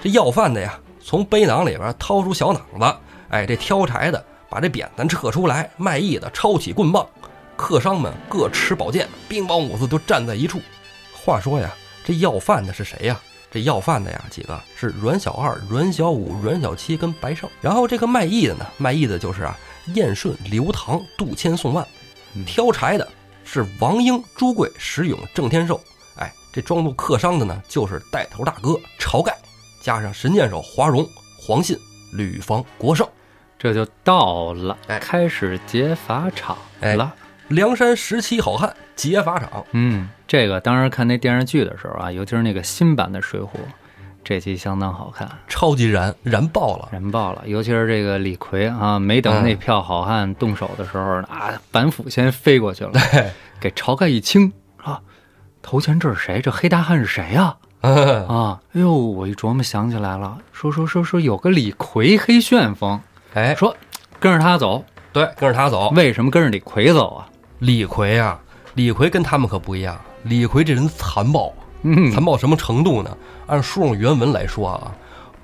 这要饭的呀，从背囊里边掏出小囊子，哎，这挑柴的把这扁担撤出来，卖艺的抄起棍棒，客商们各持宝剑，兵帮五子都站在一处。话说呀，这要饭的是谁呀？这要饭的呀，几个是阮小二、阮小五、阮小七跟白胜。然后这个卖艺的呢，卖艺的就是啊，燕顺、刘唐、杜迁、宋万。挑柴的是王英、朱贵、石勇、郑天寿。哎，这装作客商的呢，就是带头大哥晁盖，加上神箭手华容、黄信、吕方、国胜。这就到了，哎开始劫法场哎了。梁山十七好汉劫法场，嗯，这个当时看那电视剧的时候啊，尤其是那个新版的《水浒》，这集相当好看，超级燃燃爆了。燃爆了。尤其是这个李逵啊，没等那票好汉动手的时候呢，啊，板斧先飞过去了，给晁盖一清啊，头前这是谁？这黑大汉是谁呀、啊？哎呦，我一琢磨想起来了，说说说说有个李逵黑旋风，哎，说跟着他走，对，跟着他走。为什么跟着李逵走啊？李逵啊，李逵跟他们可不一样。李逵这人残暴，嗯残暴什么程度呢？按书上原文来说啊，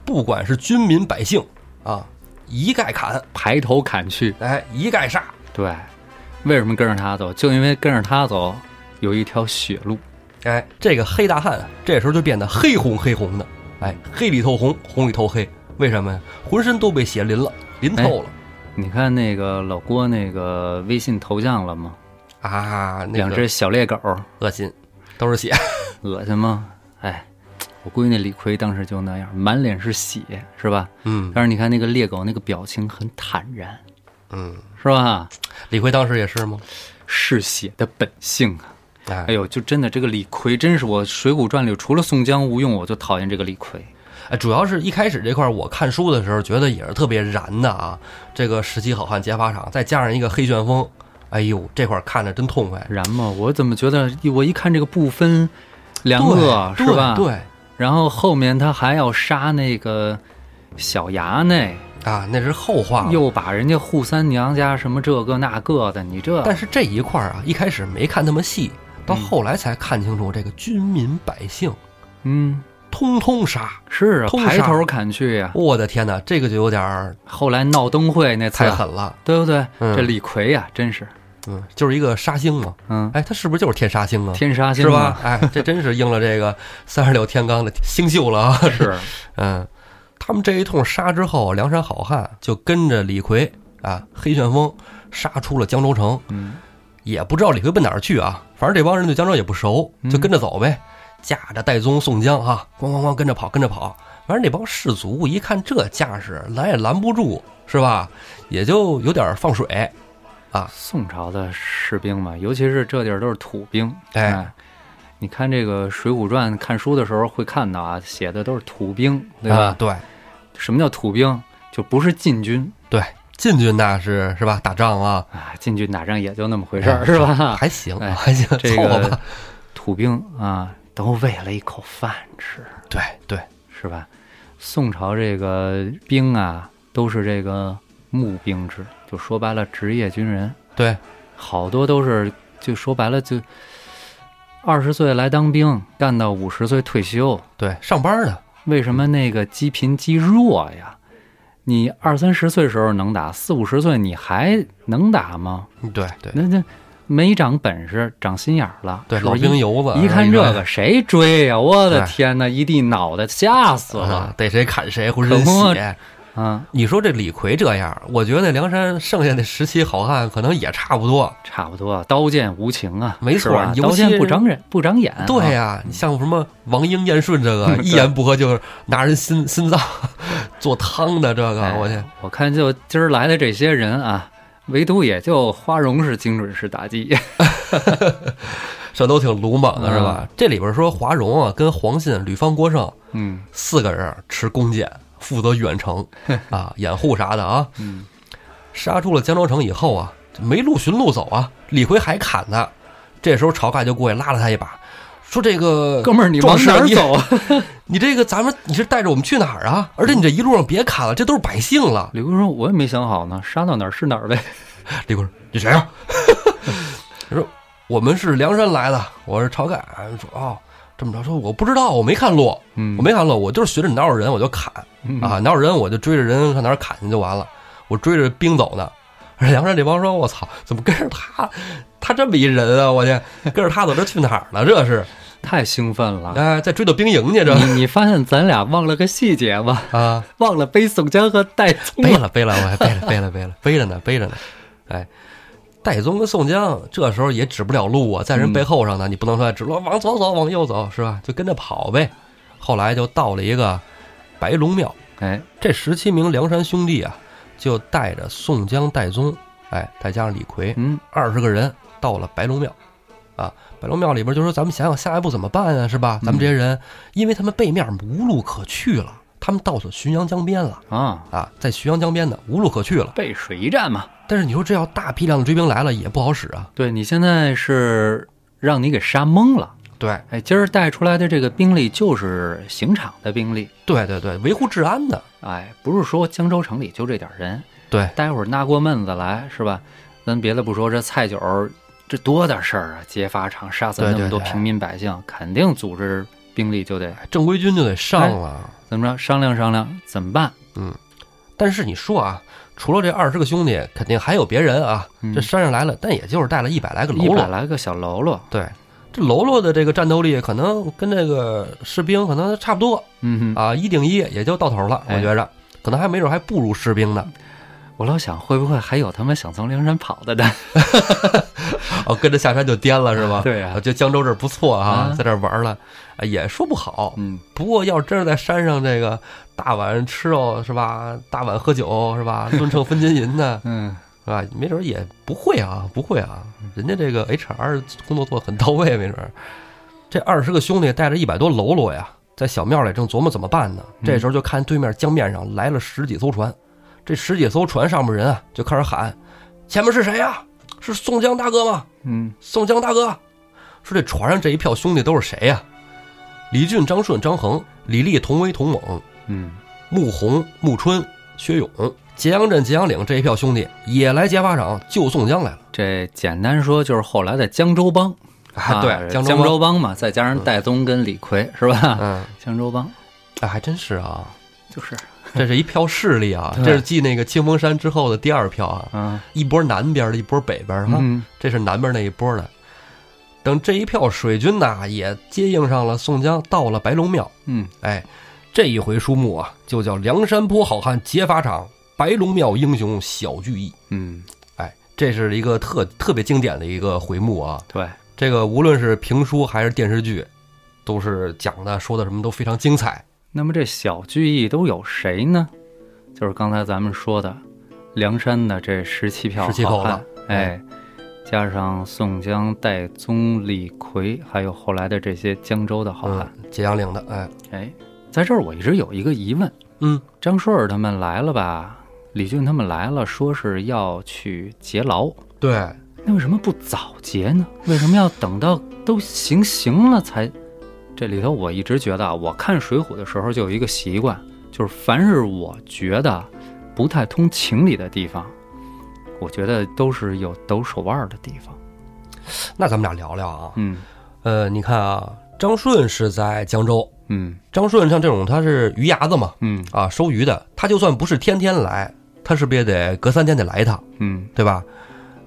不管是军民百姓啊，一概砍，排头砍去。哎，一概杀。对，为什么跟着他走？就因为跟着他走有一条血路。哎，这个黑大汉啊，这时候就变得黑红黑红的，哎，黑里透红，红里透黑。为什么呀？浑身都被血淋了，淋透了、你看那个老郭那个微信头像了吗？啊！那个两只小猎狗，恶心，都是血。(laughs) 恶心吗？哎，我估计那李逵当时就那样，满脸是血，是吧？嗯但是你看那个猎狗那个表情很坦然，嗯，是吧？李逵当时也是吗？嗜血的本性啊！哎哎呦，就真的这个李逵，真是我《水浒传》里除了宋江、吴用，我就讨厌这个李逵。哎，主要是一开始这块儿我看书的时候觉得也是特别燃的啊。这个十七好汉劫法场，再加上一个黑旋风，哎呦，这块儿看着真痛快。燃吗？我怎么觉得我一看这个不分两个是吧？。对然后后面他还要杀那个小衙内，啊，那是后话。又把人家扈三娘家什么这个那个的，你这但是这一块儿啊，一开始没看那么细，到后来才看清楚这个军民百姓嗯通通杀。是啊，通杀排头砍去呀、我的天哪，这个就有点儿后来闹灯会那次太，狠了。对不对？嗯这李逵呀、真是，嗯，就是一个杀星嘛。嗯，哎，他是不是就是天杀星啊？天杀星是吧啊？？哎，这真是应了这个三十六天罡的星宿了啊！(laughs) 是，嗯，他们这一通杀之后，梁山好汉就跟着李逵啊，黑旋风杀出了江州城，嗯也不知道李逵奔哪儿去啊。反正这帮人对江州也不熟，就跟着走呗，架着戴宗、宋江啊，咣咣咣跟着跑，跟着跑。反正那帮士卒一看这架势，拦也拦不住，是吧？也就有点放水。啊宋朝的士兵嘛，尤其是这地儿都是土兵，哎你看这个《水浒传》看书的时候会看到啊，写的都是土兵，对吧？啊对什么叫土兵？就不是禁军对，禁军那是是吧？打仗啊，啊，禁军打仗也就那么回事儿，是吧？还行，哎还行，这个凑合吧。土兵啊，都为了一口饭吃，对对，是吧？宋朝这个兵啊，都是这个募兵制，就说白了，职业军人，对，好多都是就说白了就二十岁来当兵，干到五十岁退休。对，上班的，为什么那个积贫积弱呀？你二三十岁时候能打，四五十岁你还能打吗？对对那那没长本事，长心眼儿了。对，老兵油子，一看这个，谁追呀？我的天哪，一地脑袋，吓死啊了！逮谁砍谁，浑身血。啊，你说这李逵这样，我觉得梁山剩下的十七好汉可能也差不多。差不多，刀剑无情啊，没错刀剑不长人，不长眼。对啊呀、你像什么王英、燕顺这个，(laughs) 一言不合就是拿人心心脏做汤的这个，哎我去，我看就今儿来的这些人啊，唯独也就花荣是精准式打击。(laughs) 这都挺鲁莽的是嗯吧？这里边说华容啊，跟黄信、吕方、郭盛嗯四个人持弓箭，负责远程 (laughs) 啊，掩护啥的啊。嗯，杀出了江州城以后啊，没路寻路走啊，李逵还砍他。这时候晁盖就过去拉了他一把，说这个哥们儿，你往哪儿走啊？(laughs) 你这个咱们你是带着我们去哪儿啊？而且你这一路上别砍了，这都是百姓了。李逵说：“我也没想好呢，杀到哪儿是哪儿呗。李逵说：“你谁啊？” (laughs) 他说：“我们是梁山来的，我是晁盖。”说：“哦，这么着，说我不知道，我没看路，”嗯我没看路，我就是学着哪有人我就砍嗯啊，哪有人我就追着人上哪儿砍去就完了。我追着兵走呢。而 (laughs) 梁山这帮说：“我操，怎么跟着他？他这么一人啊！我去，跟着他走，这去哪儿了？这是 (laughs) 太兴奋了。哎，再追到兵营去这你你发现咱俩忘了个细节吗？啊。(laughs) ”忘了背宋江和戴宗了。背了背了，我还背了背了背了背着呢背着呢，哎，戴宗跟宋江这时候也指不了路啊，在人背后上呢，你不能说指路往左走往右走是吧？就跟着跑呗。后来就到了一个白龙庙，哎，这十七名梁山兄弟啊，就带着宋江、戴宗，哎，再加上李逵，嗯二十个人到了白龙庙。啊，白龙庙里边就说咱们想想下一步怎么办啊，是吧？咱们这些人，因为他们背面无路可去了，他们到了浔阳江边了。啊，啊，在浔阳江边呢，无路可去了。背水一战嘛。但是你说这要大批量的追兵来了，也不好使啊。对你现在是让你给杀懵了。对，哎，今儿带出来的这个兵力就是刑场的兵力。对对对，维护治安的。哎，不是说江州城里就这点人，对，待会儿纳过闷子来是吧？咱别的不说，这蔡九这多大事儿啊！劫法场，杀死那么多平民百姓，肯定组织兵力就得正规军就得上了。怎么着？商量商量怎么办？嗯但是你说啊，除了这二十个兄弟，肯定还有别人啊。嗯这山上来了，但也就是带了一百来个喽啰。百来个小喽啰，对，这喽啰的这个战斗力可能跟这个士兵可能差不多啊，一顶一也就到头了。哎我觉着可能还没准还不如士兵呢。我老想会不会还有他妈想从灵山跑的呢？(laughs) 哦，跟着下山就颠了是吧？对呀我觉得江州这儿不错啊，啊在这儿玩了，啊也说不好。嗯，不过要真是在山上这个大碗吃肉是吧？大碗喝酒是吧？(laughs) 论秤分金银的嗯，是吧？没准也不会啊，不会啊，人家这个 HR 工作做得很到位，没准。这二十个兄弟带着一百多喽啰呀，在小庙里正琢磨怎么办呢。这时候就看对面江面上来了十几艘船，这十几艘船上面人啊就开始喊：“前面是谁呀？是宋江大哥吗？嗯，宋江大哥，说这船上这一票兄弟都是谁呀？李俊、张顺、张衡、李立、童威、童猛、嗯，穆弘、穆春、薛勇、揭阳镇、揭阳岭这一票兄弟也来劫法场救宋江来了。这简单说就是后来的江州帮啊，对，江江州帮嘛，再加上戴宗跟李逵是吧？嗯，江州帮哎，还真是啊，就是，(laughs) 这是一票势力啊，这是继那个清风山之后的第二票啊，嗯一波南边的，一波北边哈，嗯，这是南边那一波的。等这一票水军呐，也接应上了宋江，到了白龙庙。嗯，哎，这一回书目啊，就叫梁山泊好汉劫法场，白龙庙英雄小聚义。嗯，哎，这是一个特特别经典的一个回目啊。对，这个无论是评书还是电视剧，都是讲的说的什么都非常精彩。那么这小聚义都有谁呢？就是刚才咱们说的梁山的这十七票17口好汉子，哎，加上宋江、戴宗、李逵，还有后来的这些江州的好汉，嗯，揭阳岭的，哎，哎，在这儿我一直有一个疑问：嗯，张顺儿他们来了吧？李俊他们来了，说是要去劫牢，对，那为什么不早劫呢？为什么要等到都行刑了才？这里头我一直觉得啊，我看《水浒》的时候就有一个习惯，就是凡是我觉得不太通情理的地方，我觉得都是有抖手腕儿的地方。那咱们俩聊聊啊。嗯呃，你看啊，张顺是在江州，嗯张顺像这种他是鱼牙子嘛，嗯啊，收鱼的，他就算不是天天来，他是不是也得隔三天得来一趟，嗯对吧？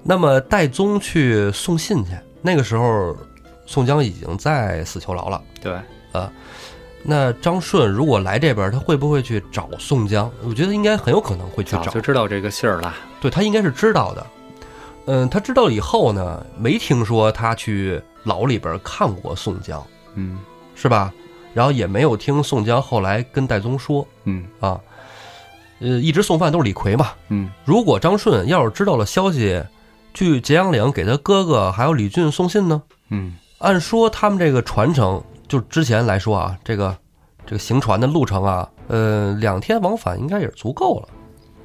那么戴宗去送信去，那个时候宋江已经在死囚牢了。对，那张顺如果来这边，他会不会去找宋江？我觉得应该很有可能会去找早就，知道这个信儿了。对他应该是知道的。嗯，他知道以后呢，没听说他去牢里边看过宋江，嗯是吧？然后也没有听宋江后来跟戴宗说嗯啊，呃，一直送饭都是李逵嘛。嗯如果张顺要是知道了消息，去揭阳岭给他哥哥还有李俊送信呢？嗯按说他们这个传承，就之前来说啊，这个这个行船的路程啊，呃，两天往返应该也是足够了。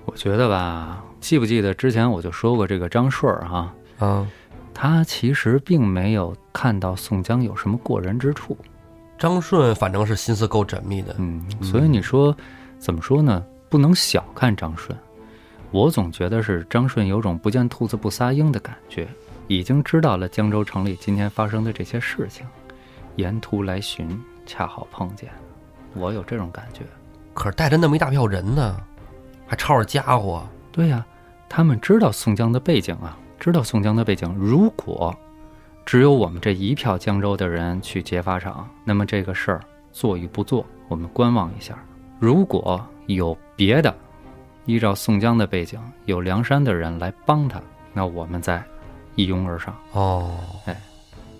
我觉得吧，记不记得之前我就说过这个张顺儿哈、嗯他其实并没有看到宋江有什么过人之处。张顺反正是心思够缜密的，嗯，所以你说怎么说呢？不能小看张顺。我总觉得是张顺有种不见兔子不撒鹰的感觉，已经知道了江州城里今天发生的这些事情，沿途来寻，恰好碰见，我有这种感觉。可是带着那么一大票人呢，还抄着家伙。对呀、他们知道宋江的背景啊，知道宋江的背景。如果只有我们这一票江州的人去劫法场，那么这个事儿做与不做，我们观望一下。如果有别的，依照宋江的背景，有梁山的人来帮他，那我们再一拥而上，哦，哎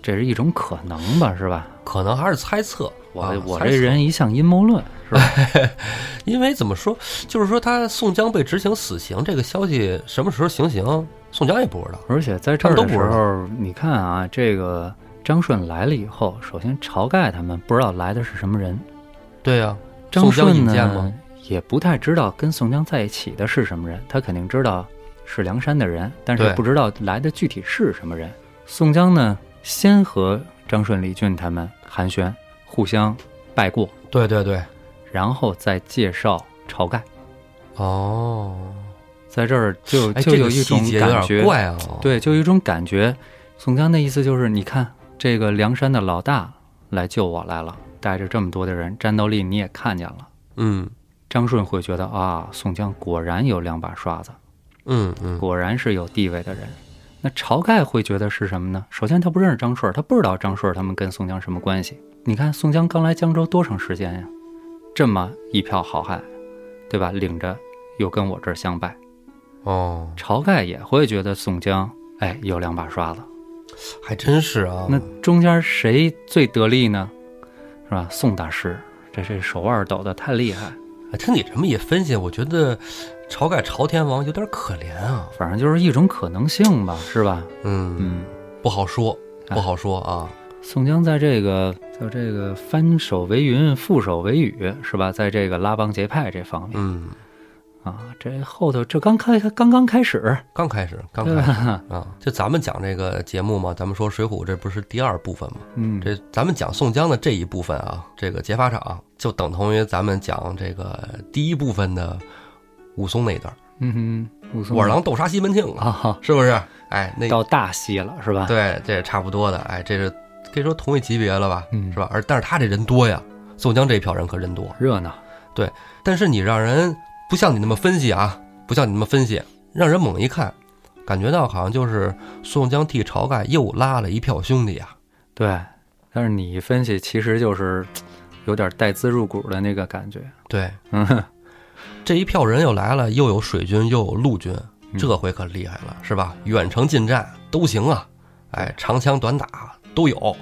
这是一种可能吧，是吧？可能还是猜测。我、啊我这人一向阴谋论，是吧？(laughs) 因为怎么说，就是说他宋江被执行死刑这个消息什么时候行刑，宋江也不知道。而且在这儿的时候，你看啊，这个张顺来了以后，首先晁盖他们不知道来的是什么人，对呀、张顺呢也不太知道跟宋江在一起的是什么人，他肯定知道是梁山的人，但是对不知道来的具体是什么人。宋江呢，先和张顺、李俊他们寒暄，互相拜过，对对对，然后再介绍晁盖。哦，在这儿就就有一种感觉，怪哦。，对，就有一种感觉。宋江的意思就是，你看这个梁山的老大来救我来了，带着这么多的人，战斗力你也看见了。嗯张顺会觉得啊，宋江果然有两把刷子，嗯嗯，果然是有地位的人。那晁盖会觉得是什么呢？首先，他不认识张顺，他不知道张顺他们跟宋江什么关系。你看，宋江刚来江州多长时间呀？这么一票好汉，对吧？领着又跟我这儿相拜，哦，晁盖也会觉得宋江哎有两把刷子。还真是啊。那中间谁最得力呢？是吧？宋大师，这这手腕抖得太厉害，哎听你这么一分析，我觉得晁盖朝天王有点可怜啊。反正就是一种可能性吧，是吧？嗯，嗯。不好说，哎不好说啊。宋江在这个叫这个翻手为云，覆手为雨，是吧？在这个拉帮结派这方面嗯，啊，这后头这刚开刚刚开始，刚开始，(laughs) 刚开始？啊。就咱们讲这个节目嘛，咱们说《水浒》，这不是第二部分嘛？嗯，这咱们讲宋江的这一部分啊，这个劫法场就等同于咱们讲这个第一部分的武松那一段，嗯哼，武松武二郎斗杀西门庆啊，啊，是不是？哎，那到大戏了，是吧？，对，这也差不多的，哎，这是可以说同一级别了吧，嗯是吧？而但是他这人多呀，宋江这一票人可人多，热闹，对但是你让人不像你那么分析啊，不像你那么分析，让人猛一看，感觉到好像就是宋江替晁盖又拉了一票兄弟啊。对。但是你一分析，其实就是有点带资入股的那个感觉。对，嗯哼，这一票人又来了，又有水军，又有陆军，嗯这回可厉害了，是吧？远程近战都行啊，哎，长枪短打都有，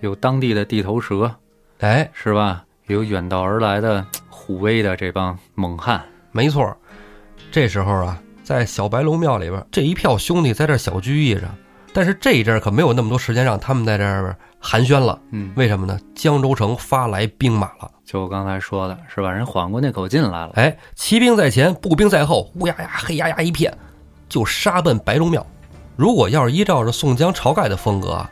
有当地的地头蛇，哎，是吧？有远道而来的虎威的这帮猛汉，没错儿。这时候啊，在小白龙庙里边，这一票兄弟在这儿小聚义着，但是这一阵儿可没有那么多时间让他们在这儿寒暄了。嗯，为什么呢？江州城发来兵马了，就我刚才说的是吧？人缓过那口劲来了。哎，骑兵在前，步兵在后，乌压压、黑压压一片，就杀奔白龙庙。如果要是依照着宋江、晁盖的风格啊，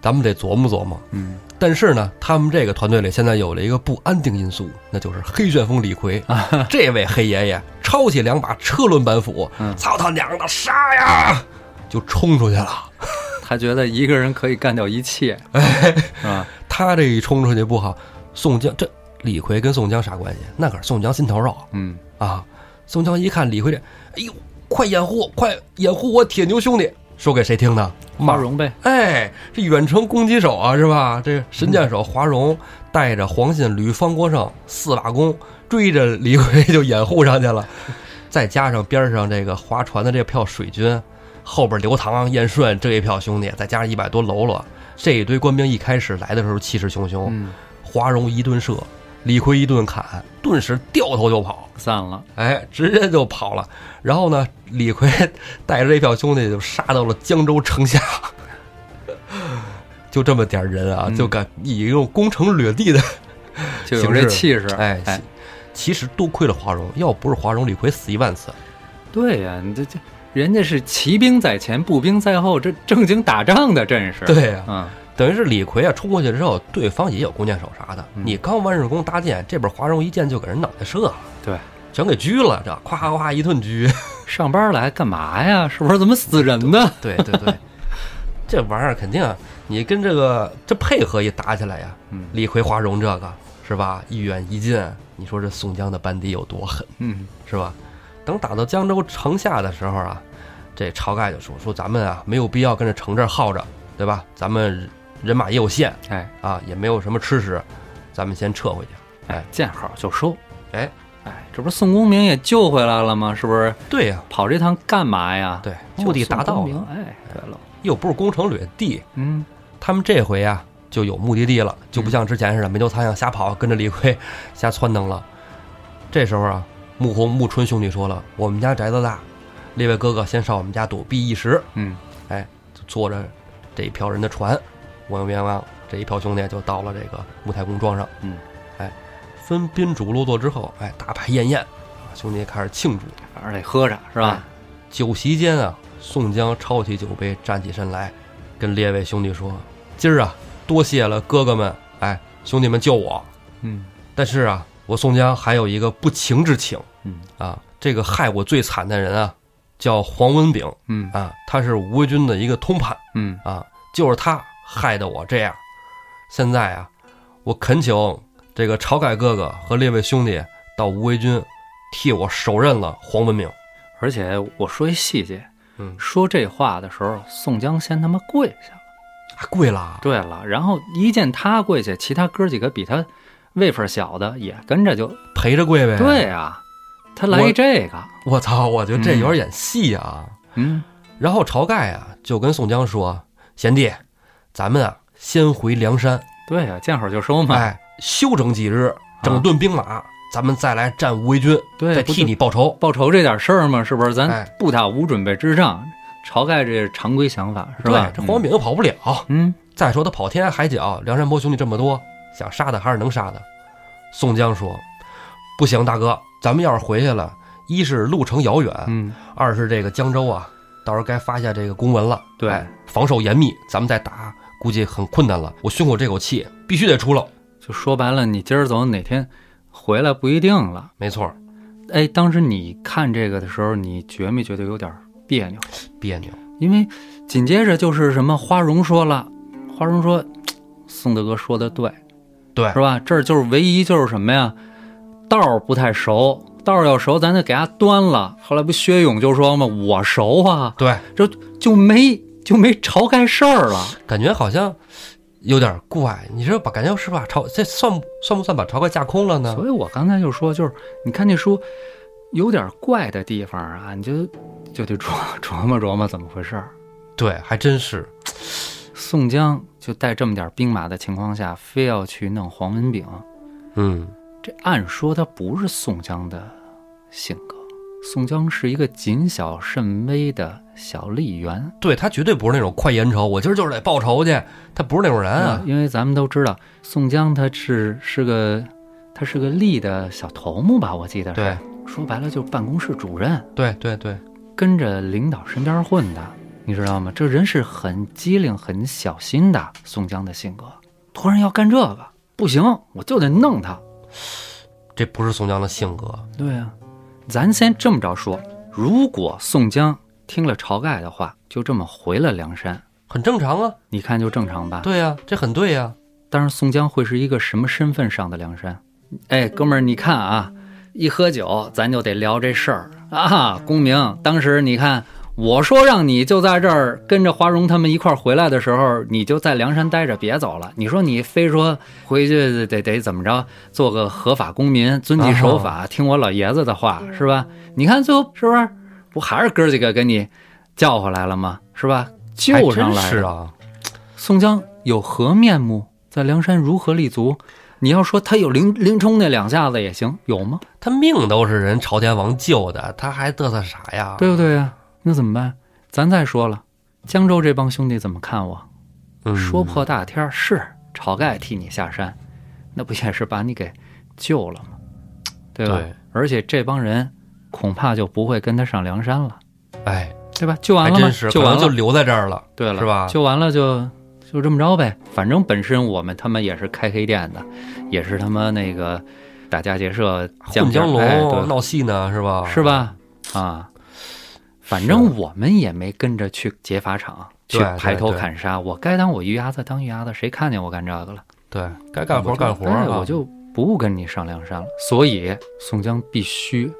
咱们得琢磨琢磨。嗯，但是呢，他们这个团队里现在有了一个不安定因素，那就是黑旋风李逵。啊这位黑爷爷抄起两把车轮板斧，嗯操他娘的，杀呀！就冲出去了。(laughs) 他觉得一个人可以干掉一切，是吧？(laughs) 他这一冲出去不好，宋江这李逵跟宋江啥关系？那可是宋江心头肉嗯，啊！宋江一看李逵这，哎呦，快掩护，快掩护我铁牛兄弟！说给谁听的？华荣呗。哎，这远程攻击手啊，是吧？这神箭手华容带着黄信、吕方国胜四把弓追着李逵就掩护上去了，再加上边上这个划船的这票水军，后边刘唐、燕顺这一票兄弟，再加上一百多喽啰，这一堆官兵一开始来的时候气势汹汹，嗯，华容一顿射，李逵一顿砍，顿时掉头就跑。散了。哎，直接就跑了。然后呢，李逵带着这票兄弟就杀到了江州城下，(laughs) 就这么点人啊，嗯就敢以一种攻城掠地的，就有这气势。哎，哎，其实多亏了华容，要不是华容，李逵死一万次。对呀、你这这人家是骑兵在前，步兵在后，这正经打仗的阵势。，对呀、嗯，等于是李逵啊冲过去之后，对方也有弓箭手啥的。嗯你刚万事公搭箭，这边华容一箭就给人脑袋射了，对，全给狙了，这夸夸夸一顿狙。(laughs) 上班来干嘛呀？是不是怎么死人呢？(laughs) 对对对，这玩意儿肯定啊，你跟这个这配合一打起来呀，嗯李逵、华容这个是吧？一远一近，你说这宋江的班底有多狠嗯是吧？等打到江州城下的时候啊，这晁盖就说说咱们啊没有必要跟着城这儿耗着，对吧？咱们人马也有限哎啊，也没有什么吃食，咱们先撤回去。哎，见好就收。哎哎，这不是宋公明也救回来了吗？是不是？对呀、跑这趟干嘛呀？对，目的达到了。哎，对了，又不是攻城掠地，嗯，他们这回呀就有目的地了，就不像之前似的没头苍蝇瞎跑，跟着李逵瞎窜腾了。这时候啊，穆弘、穆春兄弟说了：“我们家宅子大，列位哥哥先上我们家躲避一时。嗯，”就坐着这一票人的船，汪汪汪，这一票兄弟就到了这个穆太公庄上。嗯，哎，分宾主落座之后，哎，大摆宴宴，啊兄弟开始庆祝。反正得喝着是吧？酒席间啊，宋江抄起酒杯，站起身来，跟列位兄弟说：“今儿啊，多谢了哥哥们，哎，兄弟们救我。嗯但是啊，我宋江还有一个不情之请嗯啊，这个害我最惨的人啊，叫黄文炳嗯啊，他是吴卫军的一个通判嗯啊，就是他害得我这样。现在啊，我恳请这个晁盖哥哥和列位兄弟到无为军，替我手刃了黄文炳。而且我说一细节，嗯，说这话的时候，宋江先他妈跪下了。啊跪了。对了，然后一见他跪下，其他哥几个比他位份小的也跟着就陪着跪呗。对啊，他来一这个，我操，我觉得这有点演戏啊。嗯然后晁盖啊就跟宋江说：“贤弟，咱们啊先回梁山，对啊，见好就收嘛。哎，休整几日，整顿兵马，咱们再来战吴为军，对，再替你报仇。报仇这点事儿嘛，是不是？咱哎不打无准备之仗。晁盖这是常规想法是吧对？这黄文炳又跑不了。嗯再说他跑天涯海角，梁山泊兄弟这么多，想杀他还是能杀的。”宋江说：“不行，大哥，咱们要是回去了，一是路程遥远，嗯，二是这个江州啊，到时候该发下这个公文了。对哎防守严密，咱们再打估计很困难了。我胸口这口气必须得出了。就说白了，你今儿走哪天回来不一定了。没错，哎，当时你看这个的时候，你觉没觉得有点别扭？别扭。因为紧接着就是什么花荣说了，花荣说，宋大哥说的对，对是吧？这儿就是唯一就是什么呀，道儿不太熟，道儿要熟，咱就给他端了。后来不薛勇就说嘛，我熟啊，对，就没就没晁盖事儿了。感觉好像有点怪。你说把感觉是把？晁这算算不算把晁盖架空了呢？所以我刚才就说，就是你看那书有点怪的地方啊，你就就得琢琢磨琢磨怎么回事儿。对，还真是。(tsk) 宋江就带这么点兵马的情况下，非要去弄黄文炳，嗯，这按说他不是宋江的性格。宋江是一个谨小慎微的小吏员，对他绝对不是那种快意恩仇，我今儿就是得报仇去。他不是那种人啊。因为咱们都知道，宋江他是是个他是个吏的小头目吧，我记得是。对，说白了就是办公室主任，对对对，跟着领导身边混的，你知道吗？这人是很机灵、很小心的。宋江的性格，突然要干这个，不行，我就得弄他。这不是宋江的性格。对呀、咱先这么着说，如果宋江听了晁盖的话，就这么回了梁山，很正常啊。你看就正常吧？对呀、这很对呀、但是宋江会是一个什么身份上的梁山？哎，哥们儿，你看啊，一喝酒咱就得聊这事儿啊。公明，当时你看我说让你就在这儿跟着华容他们一块儿回来的时候，你就在梁山待着，别走了。你说你非说回去得得怎么着，做个合法公民，遵纪守法，听我老爷子的话，是吧？你看最后是不是不还是哥几个给你叫回来了吗？是吧？救上来是啊。宋江有何面目？在梁山如何立足？你要说他有林林冲那两下子也行，有吗？他命都是人朝天王救的，他还嘚瑟啥呀？对不对呀、那怎么办？咱再说了，江州这帮兄弟怎么看我？嗯，说破大天儿是晁盖替你下山，那不也是把你给救了吗？对吧？对而且这帮人恐怕就不会跟他上梁山了，哎，对吧？救完了吗？还真是，救完了就留在这儿了。对了，是吧救完了就就这么着呗，反正本身我们他妈也是开黑店的，也是他妈那个打家劫舍、混江龙、闹戏呢，是吧？是？吧？啊，反正我们也没跟着去劫法场，去对对排头砍杀。我该当我鱼鸭子当鱼鸭子，谁看见我干这个了？对，该干活干活啊。哎我就不跟你上梁山了。所以宋江必须，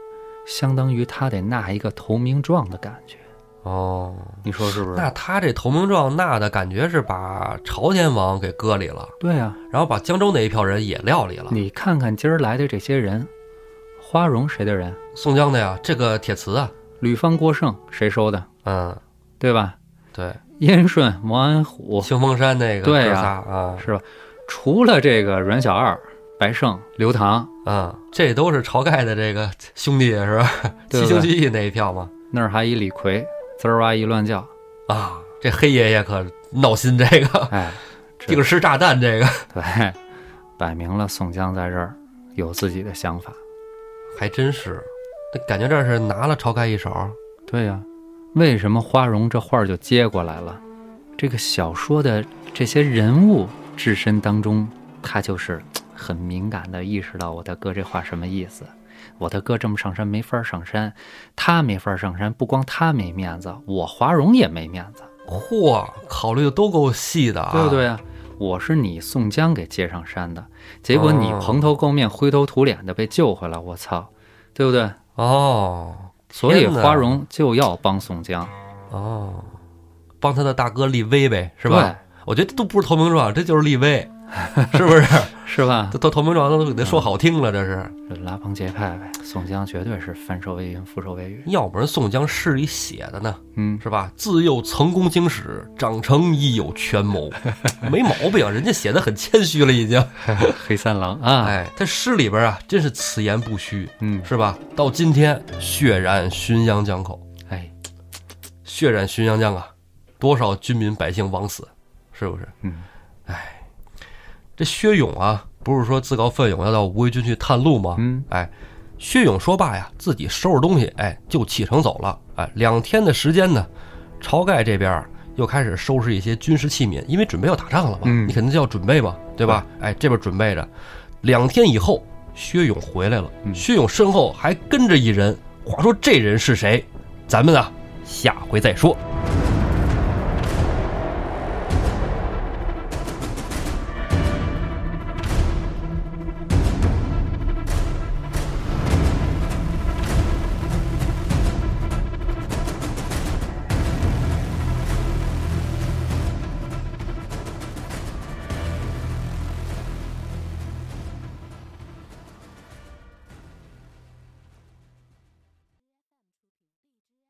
相当于他得纳一个投名状的感觉，哦，你说是不是？那他这投名状纳的感觉是把朝天王给割里了，对啊，然后把江州那一票人也料理了。你看看今儿来的这些人，花荣谁的人？宋江的呀，这个铁瓷啊，吕方、郭盛谁收的？嗯，对吧？对，燕顺、王安虎清风山那个对呀仨啊，是吧？除了这个阮小二、白胜、刘唐，嗯，这都是晁盖的这个兄弟是吧？七星七义那一票嘛。那儿还一李逵，滋儿哇一乱叫，啊，这黑爷爷可闹心，这个哎，(laughs) 定时炸弹，这个对，摆明了宋江在这儿有自己的想法。还真是，那感觉这是拿了晁盖一手。对呀、为什么花荣这画儿就接过来了？这个小说的这些人物置身当中，他就是很敏感的意识到我大哥这话什么意思。我大哥这么上山没法上山，他没法上山，不光他没面子，我华荣也没面子，嚯，考虑的都够细的啊，对不对？啊？我是你宋江给接上山的，结果你哦蓬头垢面、灰头土脸的被救回来，我操，对不对？哦所以花荣就要帮宋江，哦，帮他的大哥立威呗，是吧？我觉得都不是投名状，这就是立威，(laughs) 是不是？是吧？这都投名状都给他说好听了，这是。这拉帮结派呗，宋江绝对是翻手为云，覆手为雨。要不然宋江诗里写的呢，嗯，是吧？自幼曾功经史，长成亦有权谋，(laughs) 没毛病，人家写的很谦虚了，已经。(laughs) 黑三郎啊，哎，他诗里边啊，真是此言不虚，嗯，是吧？到今天，血染浔阳江口，哎，血染浔阳江啊，多少军民百姓枉死，是不是？嗯，这薛勇啊，不是说自告奋勇要到吴魏军去探路吗？嗯，哎，薛勇说罢呀，自己收拾东西，哎，就启程走了。哎，两天的时间呢，晁盖这边又开始收拾一些军事器皿，因为准备要打仗了嘛，嗯你肯定就要准备嘛，对吧？哎，这边准备着，两天以后，薛勇回来了，嗯薛勇身后还跟着一人。话说这人是谁？咱们啊，下回再说。